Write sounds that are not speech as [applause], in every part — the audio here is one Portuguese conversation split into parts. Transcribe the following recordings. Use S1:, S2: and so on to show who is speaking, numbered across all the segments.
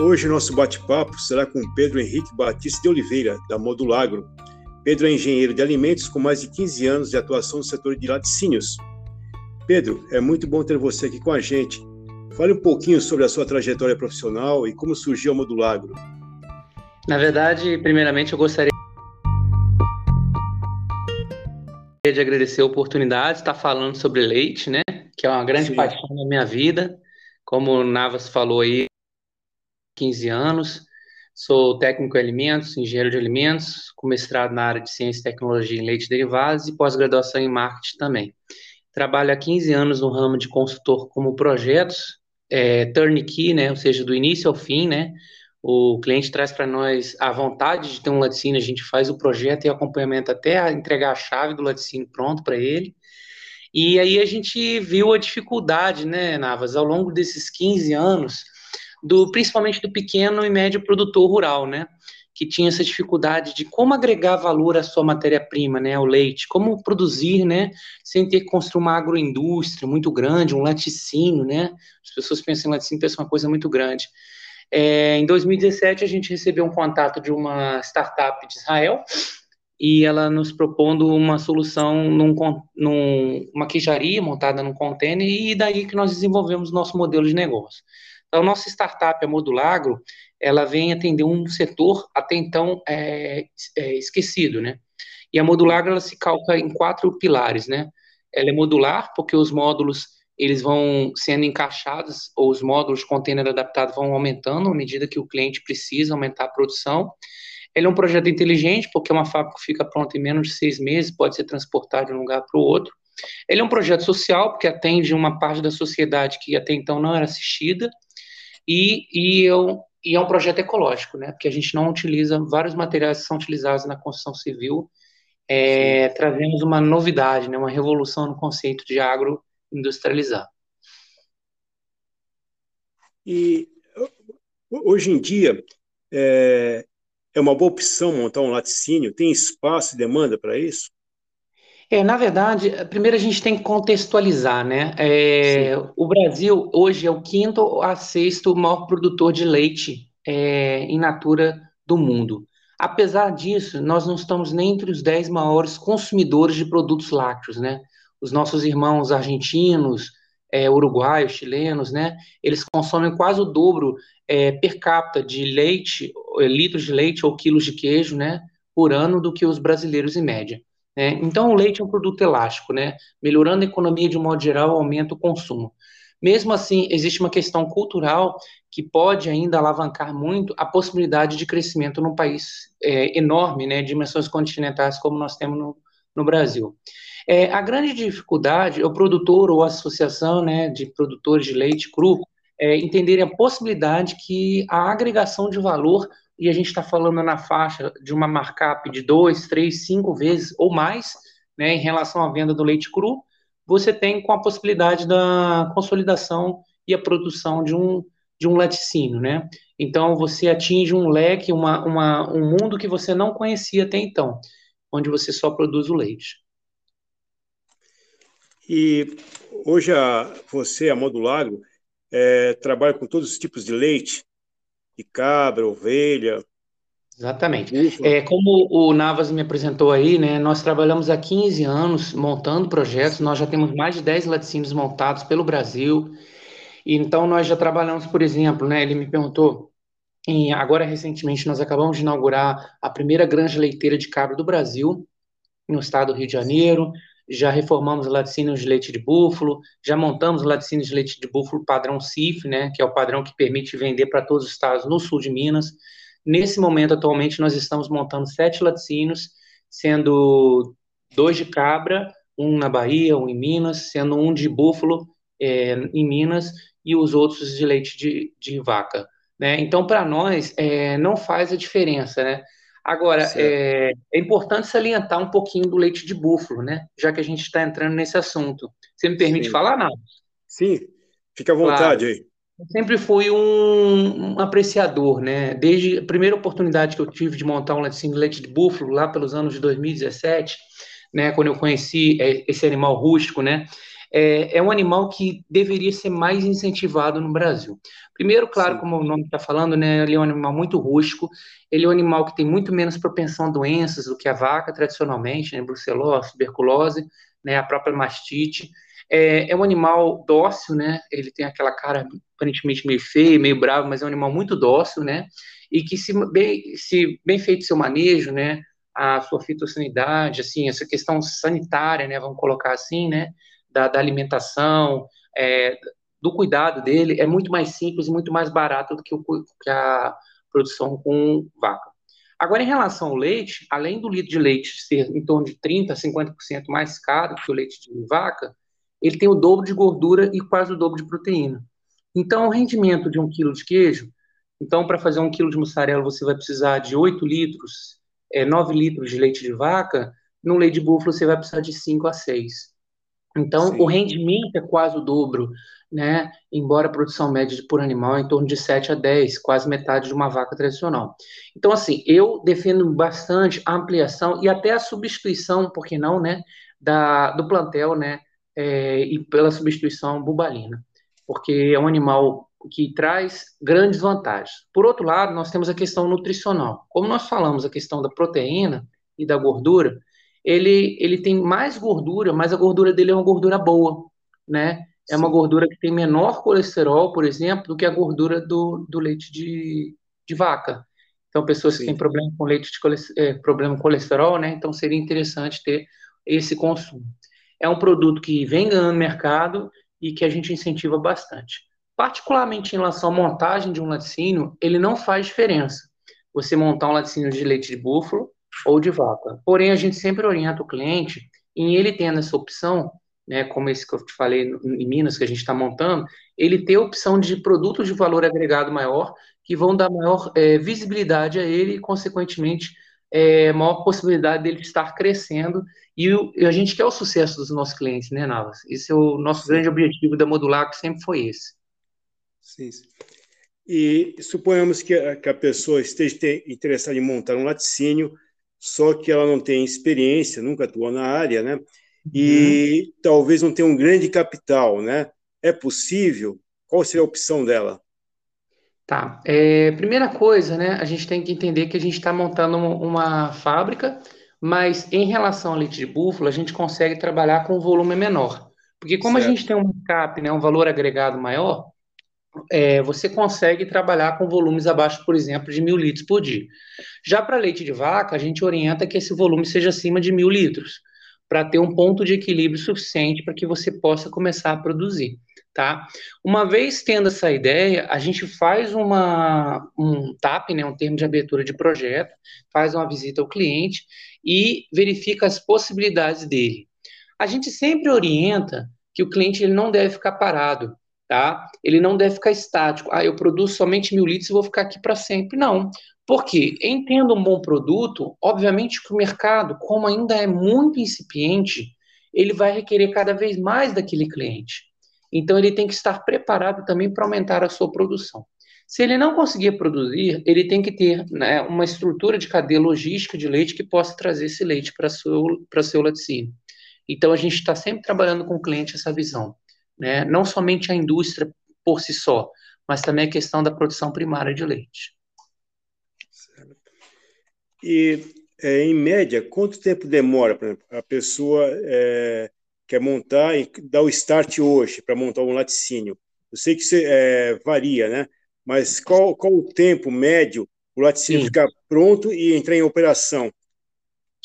S1: Hoje nosso bate-papo será com Pedro Henrique Batista de Oliveira, da Modulagro. Pedro é engenheiro de alimentos com mais de 15 anos de atuação no setor de laticínios. Pedro, é muito bom ter você aqui com a gente. Fale um pouquinho sobre a sua trajetória profissional e como surgiu a Modulagro.
S2: Na verdade, primeiramente eu gostaria de agradecer a oportunidade de estar falando sobre leite, né? Que é uma grande Sim. paixão na minha vida. Como o Navas falou aí, 15 anos. Sou técnico em alimentos, engenheiro de alimentos, com mestrado na área de ciência e tecnologia em leite derivados e pós-graduação em marketing também. Trabalho há 15 anos no ramo de consultor como projetos, é, turnkey, né, ou seja, do início ao fim, né, o cliente traz para nós a vontade de ter um laticínio, a gente faz o projeto e acompanhamento até entregar a chave do laticínio pronto para ele. E aí a gente viu a dificuldade, né, Navas, ao longo desses 15 anos, do principalmente do pequeno e médio produtor rural, né? Que tinha essa dificuldade de como agregar valor à sua matéria-prima, né? O leite, como produzir, né? Sem ter que construir uma agroindústria muito grande, um laticínio, né? As pessoas pensam em laticínio, pensam uma coisa muito grande. É, em 2017, a gente recebeu um contato de uma startup de Israel e ela nos propondo uma solução num, numa queijaria montada num container e daí que nós desenvolvemos nosso modelo de negócio. Então, nossa startup, a Modulagro, ela vem atender um setor até então é, é, esquecido, né? E a Modulagro, ela se calca em quatro pilares, né? Ela é modular, porque os módulos, eles vão sendo encaixados, ou os módulos container adaptados vão aumentando à medida que o cliente precisa aumentar a produção. Ele é um projeto inteligente, porque uma fábrica fica pronta em menos de seis meses, pode ser transportado de um lugar para o outro. Ele é um projeto social, porque atende uma parte da sociedade que até então não era assistida. E, e, eu, e é um projeto ecológico, né? Porque a gente não utiliza vários materiais que são utilizados na construção civil. É, trazemos uma novidade, né? Uma revolução no conceito de agroindustrializar.
S1: E hoje em dia é, é uma boa opção montar um laticínio? Tem espaço e demanda para isso?
S2: É, na verdade, primeiro a gente tem que contextualizar, né? É, o Brasil hoje é o quinto a sexto maior produtor de leite é, in natura do mundo. Apesar disso, nós não estamos nem entre os dez maiores consumidores de produtos lácteos, né? Os nossos irmãos argentinos, é, uruguaios, chilenos, né? Eles consomem quase o dobro é, per capita de leite, litros de leite ou quilos de queijo, né? Por ano do que os brasileiros em média. Né? Então, o leite é um produto elástico, né? melhorando a economia de um modo geral, aumenta o consumo. Mesmo assim, existe uma questão cultural que pode ainda alavancar muito a possibilidade de crescimento num país é, enorme, né, dimensões continentais como nós temos no, no Brasil. É, a grande dificuldade é o produtor ou a associação né, de produtores de leite cru é, entenderem a possibilidade que a agregação de valor e a gente está falando na faixa de uma markup de dois, três, cinco vezes ou mais, né, em relação à venda do leite cru, você tem com a possibilidade da consolidação e a produção de um, de um laticínio, né? Então, você atinge um leque, uma, uma, um mundo que você não conhecia até então, onde você só produz o leite.
S1: E hoje a, você, a Modulagro, é, trabalha com todos os tipos de leite, de cabra, ovelha.
S2: Exatamente. É, como o Navas me apresentou aí, né, nós trabalhamos há 15 anos montando projetos, nós já temos mais de 10 laticínios montados pelo Brasil, então nós já trabalhamos, por exemplo, né, ele me perguntou, em, agora recentemente nós acabamos de inaugurar a primeira granja leiteira de cabra do Brasil, no estado do Rio de Janeiro, já reformamos laticínios de leite de búfalo, já montamos laticínios de leite de búfalo padrão CIF, né, que é o padrão que permite vender para todos os estados no sul de Minas. Nesse momento, atualmente, nós estamos montando sete laticínios, sendo dois de cabra, um na Bahia, um em Minas, sendo um de búfalo é, em Minas e os outros de leite de, de vaca. Né? Então, para nós, é, não faz a diferença, né? Agora, é, é, importante salientar um pouquinho do leite de búfalo, né? Já que a gente está entrando nesse assunto. Você me permite Sim. falar, não?
S1: Sim, fique à vontade claro. aí.
S2: Eu sempre fui um, um, apreciador, né? Desde a primeira oportunidade que eu tive de montar um de leite de búfalo, lá pelos anos de 2017, né? Quando eu conheci é, esse animal rústico, né? É, é um animal que deveria ser mais incentivado no Brasil. Primeiro, claro, Sim. como o nome está falando, né, ele é um animal muito rústico, ele é um animal que tem muito menos propensão a doenças do que a vaca, tradicionalmente, né, brucelose, tuberculose, né, a própria mastite. É, é, um animal dócil, né, ele tem aquela cara aparentemente meio feia, meio bravo, mas é um animal muito dócil, né, e que se bem, se bem feito seu manejo, né, a sua fitossanidade, assim, essa questão sanitária, né, vamos colocar assim, né, da, da alimentação, é, do cuidado dele, é muito mais simples e muito mais barato do que, o, que a produção com vaca. Agora, em relação ao leite, além do litro de leite ser em torno de 30% a 50% mais caro que o leite de vaca, ele tem o dobro de gordura e quase o dobro de proteína. Então, o rendimento de um quilo de queijo, então, para fazer um quilo de mussarela, você vai precisar de 8 litros, é, 9 litros de leite de vaca, no leite de búfalo você vai precisar de 5 a 6. Então, Sim. o rendimento é quase o dobro, né? Embora a produção média por animal é em torno de 7 a 10, quase metade de uma vaca tradicional. Então, assim, eu defendo bastante a ampliação e até a substituição, por que não, né? Da, do plantel, né? É, e pela substituição bubalina, porque é um animal que traz grandes vantagens. Por outro lado, nós temos a questão nutricional. Como nós falamos a questão da proteína e da gordura, ele, ele tem mais gordura, mas a gordura dele é uma gordura boa, né? É uma gordura que tem menor colesterol, por exemplo, do que a gordura do, do leite de, de vaca. Então, pessoas Sim. que têm problema com leite de é, problema com colesterol, né? Então, seria interessante ter esse consumo. É um produto que vem ganhando mercado e que a gente incentiva bastante. Particularmente em relação à montagem de um laticínio, ele não faz diferença. Você montar um laticínio de leite de búfalo ou de vaca. Porém, a gente sempre orienta o cliente em ele tendo essa opção, né, como esse que eu te falei em Minas, que a gente está montando, ele ter a opção de produtos de valor agregado maior, que vão dar maior é, visibilidade a ele e, consequentemente, é, maior possibilidade dele estar crescendo. E, e, a gente quer o sucesso dos nossos clientes, né, Navas? Esse é o nosso grande objetivo da Modular, que sempre foi esse.
S1: Sim. E suponhamos que a, que a pessoa esteja interessada em montar um laticínio, só que ela não tem experiência, nunca atuou na área, né? E uhum. talvez não tenha um grande capital, né? É possível? Qual seria a opção dela?
S2: Tá. É, primeira coisa, né? A gente tem que entender que a gente está montando uma, uma, fábrica, mas em relação ao leite de búfalo, a gente consegue trabalhar com um volume menor. Porque como certo. a gente tem um cap, né, um valor agregado maior, é, você consegue trabalhar com volumes abaixo, por exemplo, de mil litros por dia. Já para leite de vaca, a gente orienta que esse volume seja acima de mil litros, para ter um ponto de equilíbrio suficiente para que você possa começar a produzir. Tá? Uma vez tendo essa ideia, a gente faz uma, um TAP, né, um termo de abertura de projeto, faz uma visita ao cliente e verifica as possibilidades dele. A gente sempre orienta que o cliente ele não deve ficar parado tá? Ele não deve ficar estático. Ah, eu produzo somente mil litros e vou ficar aqui para sempre. Não. Porque, entendo um bom produto, obviamente que o mercado, como ainda é muito incipiente, ele vai requerer cada vez mais daquele cliente. Então, ele tem que estar preparado também para aumentar a sua produção. Se ele não conseguir produzir, ele tem que ter né, uma estrutura de cadeia logística de leite que possa trazer esse leite para seu, seu laticínio. Então, a gente está sempre trabalhando com o cliente essa visão né? não somente a indústria por si só, mas também a questão da produção primária de leite.
S1: Certo. E, é, em média, quanto tempo demora para a pessoa é, quer montar e dar o start hoje para montar um laticínio? Eu sei que isso é, varia, né? Mas qual, qual o tempo médio o laticínio Sim. ficar pronto e entrar em operação?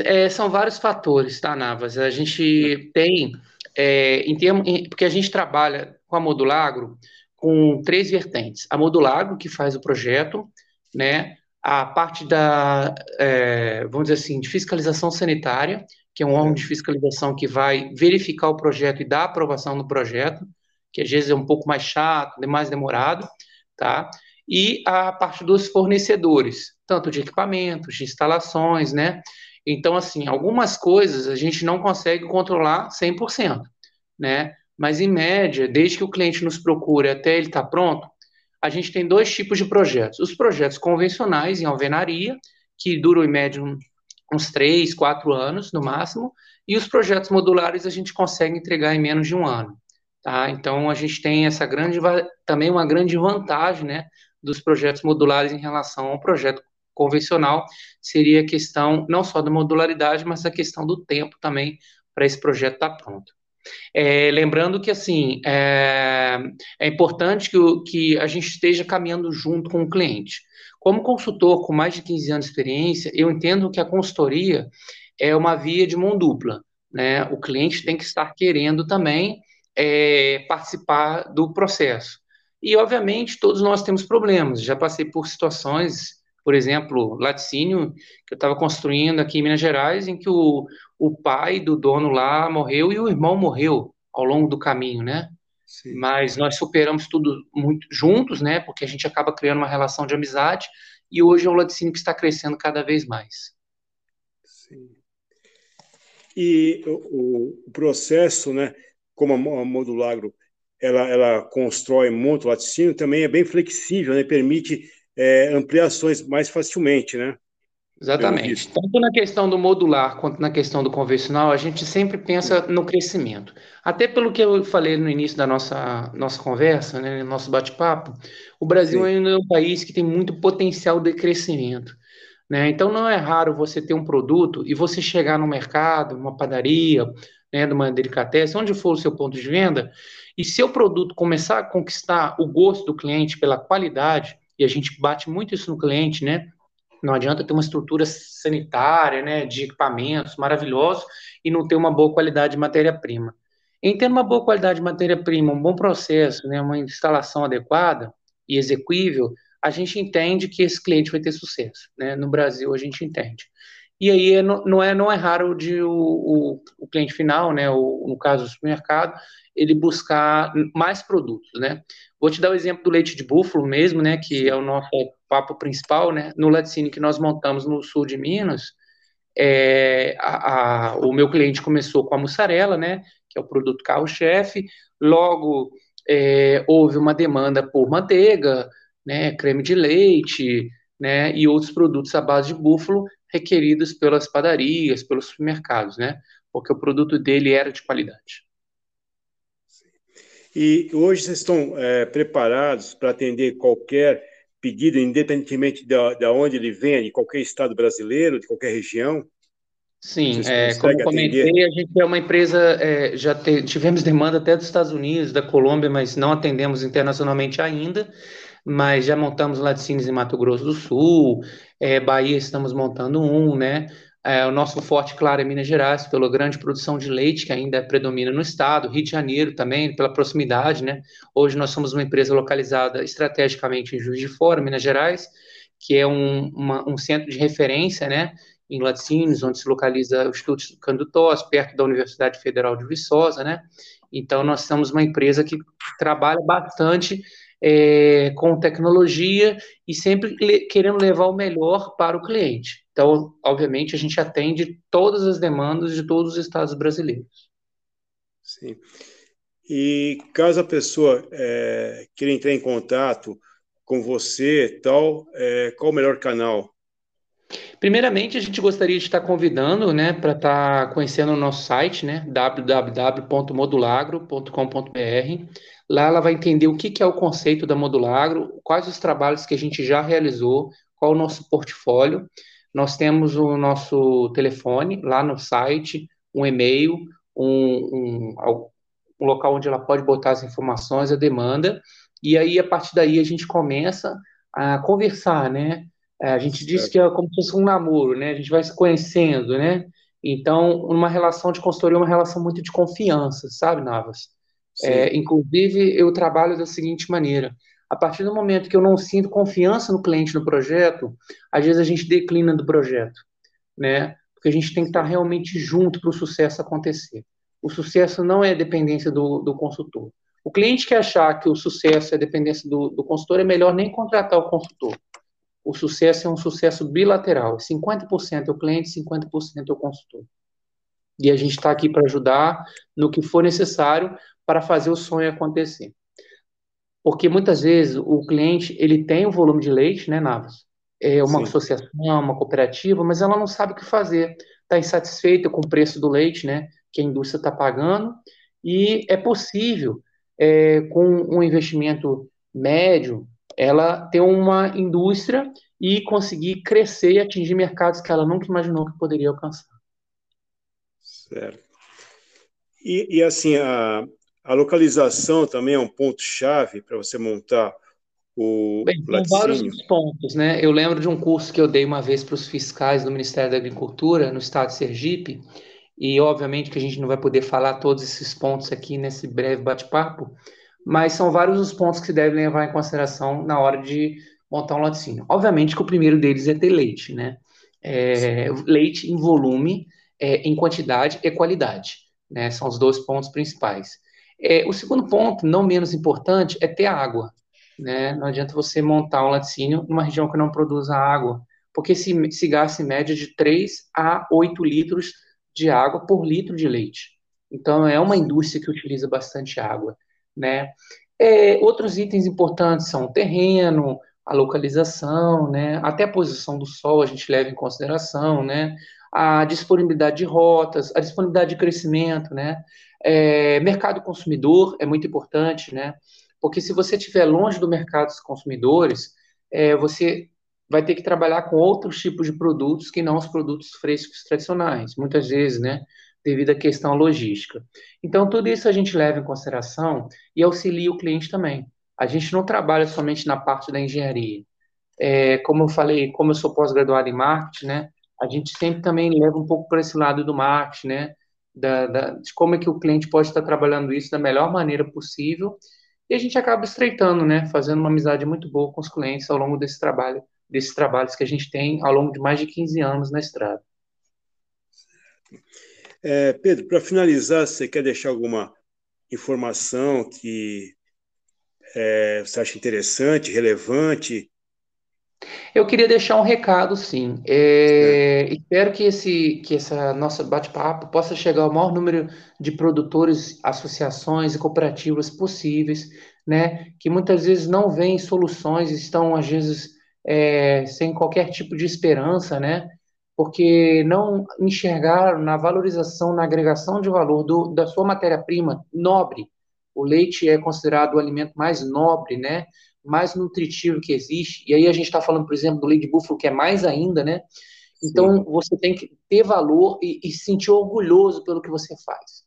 S2: É, são vários fatores, tá, Navas? A gente tem é, em termo, em, porque a gente trabalha com a Modulagro com três vertentes. A Modulagro, que faz o projeto, né, a parte da, é, vamos dizer assim, de fiscalização sanitária, que é um órgão de fiscalização que vai verificar o projeto e dar aprovação no projeto, que às vezes é um pouco mais chato, mais demorado, tá? E a parte dos fornecedores, tanto de equipamentos, de instalações, né? Então, assim, algumas coisas a gente não consegue controlar 100%, né? Mas, em média, desde que o cliente nos procure até ele estar tá pronto, a gente tem dois tipos de projetos. Os projetos convencionais, em alvenaria, que duram, em média, uns três, quatro anos, no máximo, E os projetos modulares a gente consegue entregar em menos de um ano. Tá? Então, a gente tem essa grande, também uma grande vantagem né, dos projetos modulares em relação ao projeto convencional, seria a questão não só da modularidade, mas a questão do tempo também para esse projeto estar tá pronto. É, lembrando que, assim, é, é importante que, o, que a gente esteja caminhando junto com o cliente. Como consultor com mais de 15 anos de experiência, eu entendo que a consultoria é uma via de mão dupla. Né? O cliente tem que estar querendo também é, participar do processo. E, obviamente, todos nós temos problemas. Já passei por situações, por exemplo, laticínio, que eu estava construindo aqui em Minas Gerais, em que o, o pai do dono lá morreu e o irmão morreu ao longo do caminho, né? Sim. Mas nós superamos tudo muito juntos, né? Porque a gente acaba criando uma relação de amizade e hoje é um laticínio que está crescendo cada vez mais.
S1: Sim. E o, o processo, né? como a Modulagro ela, ela constrói muito laticínio, também é bem flexível, né? permite é, ampliações mais facilmente, né?
S2: Exatamente. Tanto na questão do modular quanto na questão do convencional, a gente sempre pensa no crescimento. Até pelo que eu falei no início da nossa, nossa conversa, né, nosso bate-papo, o Brasil Sim. ainda é um país que tem muito potencial de crescimento. Né? Então não é raro você ter um produto e você chegar no mercado, uma padaria, né, de uma delicatessen, onde for o seu ponto de venda, e seu produto começar a conquistar o gosto do cliente pela qualidade, e a gente bate muito isso no cliente, né? Não adianta ter uma estrutura sanitária, né, de equipamentos maravilhosos e não ter uma boa qualidade de matéria-prima. Em ter uma boa qualidade de matéria-prima, um bom processo, né, uma instalação adequada e execuível, a gente entende que esse cliente vai ter sucesso. Né? No Brasil, a gente entende. E aí é, não, é, não é raro de o, o, o cliente final, né, o, no caso do supermercado, ele buscar mais produtos, né? Vou te dar o exemplo do leite de búfalo mesmo, né, que é o nosso papo principal, né? No laticínio que nós montamos no sul de Minas, é, a, a, o meu cliente começou com a mussarela, né, que é o produto carro-chefe, logo é, houve uma demanda por manteiga, né, creme de leite, né, e outros produtos à base de búfalo, requeridos pelas padarias, pelos supermercados, né? Porque o produto dele era de qualidade.
S1: E hoje vocês estão é, preparados para atender qualquer pedido, independentemente de, de onde ele venha, de qualquer estado brasileiro, de qualquer região?
S2: Sim, é, como comentei, atender? a gente é uma empresa, é, já te, tivemos demanda até dos Estados Unidos, da Colômbia, mas não atendemos internacionalmente ainda mas já montamos laticínios em Mato Grosso do Sul, é, Bahia estamos montando um, né? É, o nosso forte, claro, é Minas Gerais, pela grande produção de leite que ainda predomina no estado, Rio de Janeiro também, pela proximidade, né? Hoje nós somos uma empresa localizada estrategicamente em Juiz de Fora, Minas Gerais, que é um, uma, um centro de referência, né? Em laticínios, onde se localiza o Instituto Candutós, perto da Universidade Federal de Viçosa, né? Então, nós somos uma empresa que trabalha bastante é, com tecnologia e sempre querendo levar o melhor para o cliente. Então, obviamente, a gente atende todas as demandas de todos os estados brasileiros.
S1: Sim. E caso a pessoa é, queira entrar em contato com você, tal, é, qual o melhor canal?
S2: Primeiramente, a gente gostaria de estar convidando, né, para estar conhecendo o nosso site, né, www.modulagro.com.br. Lá ela vai entender o que, que é o conceito da Modulagro, quais os trabalhos que a gente já realizou, qual o nosso portfólio. Nós temos o nosso telefone lá no site, um e-mail, um, um, um local onde ela pode botar as informações, a demanda, e aí a partir daí a gente começa a conversar, né? É, a gente diz que é como se fosse um namoro, né? A gente vai se conhecendo, né? Então, uma relação de consultoria é uma relação muito de confiança, sabe, Navas? É, inclusive, eu trabalho da seguinte maneira: a partir do momento que eu não sinto confiança no cliente no projeto, às vezes a gente declina do projeto, né? Porque a gente tem que estar realmente junto para o sucesso acontecer. O sucesso não é dependência do, do consultor. O cliente que achar que o sucesso é dependência do, do consultor, é melhor nem contratar o consultor. O sucesso é um sucesso bilateral. 50% é o cliente, 50% é o consultor. E a gente está aqui para ajudar no que for necessário para fazer o sonho acontecer. Porque muitas vezes o cliente ele tem o volume de leite, né, Navas? É uma Sim. associação, uma cooperativa, mas ela não sabe o que fazer. está insatisfeita com o preço do leite, né, que a indústria está pagando, e é possível, é, com um investimento médio, ela ter uma indústria e conseguir crescer e atingir mercados que ela nunca imaginou que poderia alcançar.
S1: Certo. E, e assim, a, a localização também é um ponto-chave para você montar o
S2: Bem, são vários pontos, né? Eu lembro de um curso que eu dei uma vez para os fiscais do Ministério da Agricultura, no estado de Sergipe, e obviamente que a gente não vai poder falar todos esses pontos aqui nesse breve bate-papo, mas são vários os pontos que se devem levar em consideração na hora de montar um laticínio. Obviamente que o primeiro deles é ter leite, né? É, leite em volume, é, em quantidade e qualidade, né? São os dois pontos principais. É, o segundo ponto, não menos importante, é ter água. Né? Não adianta você montar um laticínio numa região que não produza água, porque se, se gasta em média de 3 a 8 litros de água por litro de leite. Então, é uma indústria que utiliza bastante água. Né? É, outros itens importantes são o terreno, a localização, né? até a posição do sol a gente leva em consideração, né? a disponibilidade de rotas, a disponibilidade de crescimento, né? É, mercado consumidor é muito importante, né? Porque se você estiver longe do mercado dos consumidores, é, você vai ter que trabalhar com outros tipos de produtos que não os produtos frescos tradicionais, muitas vezes, né? Devido à questão logística. Então, tudo isso a gente leva em consideração e auxilia o cliente também. A gente não trabalha somente na parte da engenharia. É, como eu falei, como eu sou pós-graduado em marketing, né? A gente sempre também leva um pouco para esse lado do marketing, né? Da, da, de como é que o cliente pode estar trabalhando isso da melhor maneira possível e a gente acaba estreitando, né, fazendo uma amizade muito boa com os clientes ao longo desse trabalho, desses trabalhos que a gente tem ao longo de mais de 15 anos na estrada.
S1: É, Pedro, para finalizar, você quer deixar alguma informação que é, você acha interessante, relevante,
S2: eu queria deixar um recado, sim. É, espero que esse, que essa nossa bate-papo possa chegar ao maior número de produtores, associações e cooperativas possíveis, né? Que muitas vezes não veem soluções, estão às vezes é, sem qualquer tipo de esperança, né? Porque não enxergaram na valorização, na agregação de valor do, da sua matéria-prima nobre. O leite é considerado o alimento mais nobre, né? Mais nutritivo que existe. E aí a gente está falando, por exemplo, do leite de búfalo, que é mais ainda, né? Então Sim. você tem que ter valor e, e se sentir orgulhoso pelo que você faz.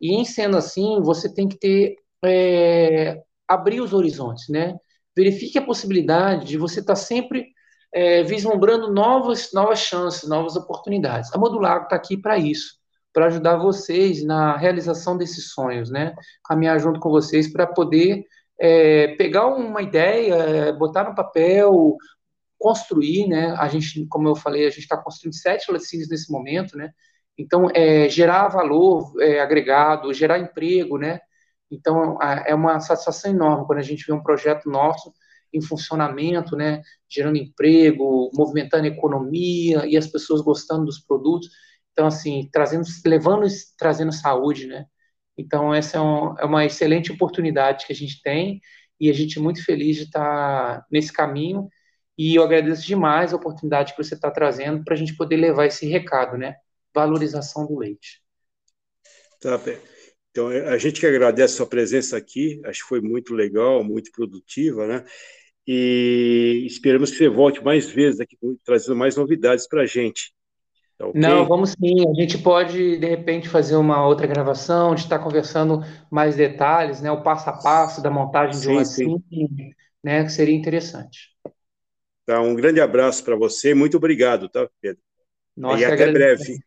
S2: E em sendo assim, você tem que ter é, abrir os horizontes, né? Verifique a possibilidade de você estar tá sempre é, vislumbrando novas, novas chances, novas oportunidades. A Modular está aqui para isso, para ajudar vocês na realização desses sonhos, né? Caminhar junto com vocês para poder é, pegar uma ideia, é, botar no papel, construir, né? A gente, como eu falei, a gente está construindo sete laticínios nesse momento, né? Então, é, gerar valor é, agregado, gerar emprego, né? Então, é uma satisfação enorme quando a gente vê um projeto nosso em funcionamento, né? Gerando emprego, movimentando a economia e as pessoas gostando dos produtos. Então, assim, trazendo, levando, trazendo saúde, né? Então, essa é, um, é, uma excelente oportunidade que a gente tem e a gente é muito feliz de estar nesse caminho. E eu agradeço demais a oportunidade que você está trazendo para a gente poder levar esse recado, né? Valorização do leite.
S1: Tá. Então, a gente que agradece a sua presença aqui, acho que foi muito legal, muito produtiva, né? E esperamos que você volte mais vezes aqui, trazendo mais novidades para a gente.
S2: Tá okay? Não, vamos sim. A gente pode, de repente, fazer uma outra gravação, de estar conversando mais detalhes, né? O passo a passo da montagem de um assim, né? Que seria interessante.
S1: Tá, um grande abraço para você. Muito obrigado, tá, Pedro? Nossa, e até breve.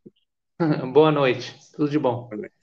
S1: [laughs]
S2: Boa noite. Tudo de bom. Boa noite.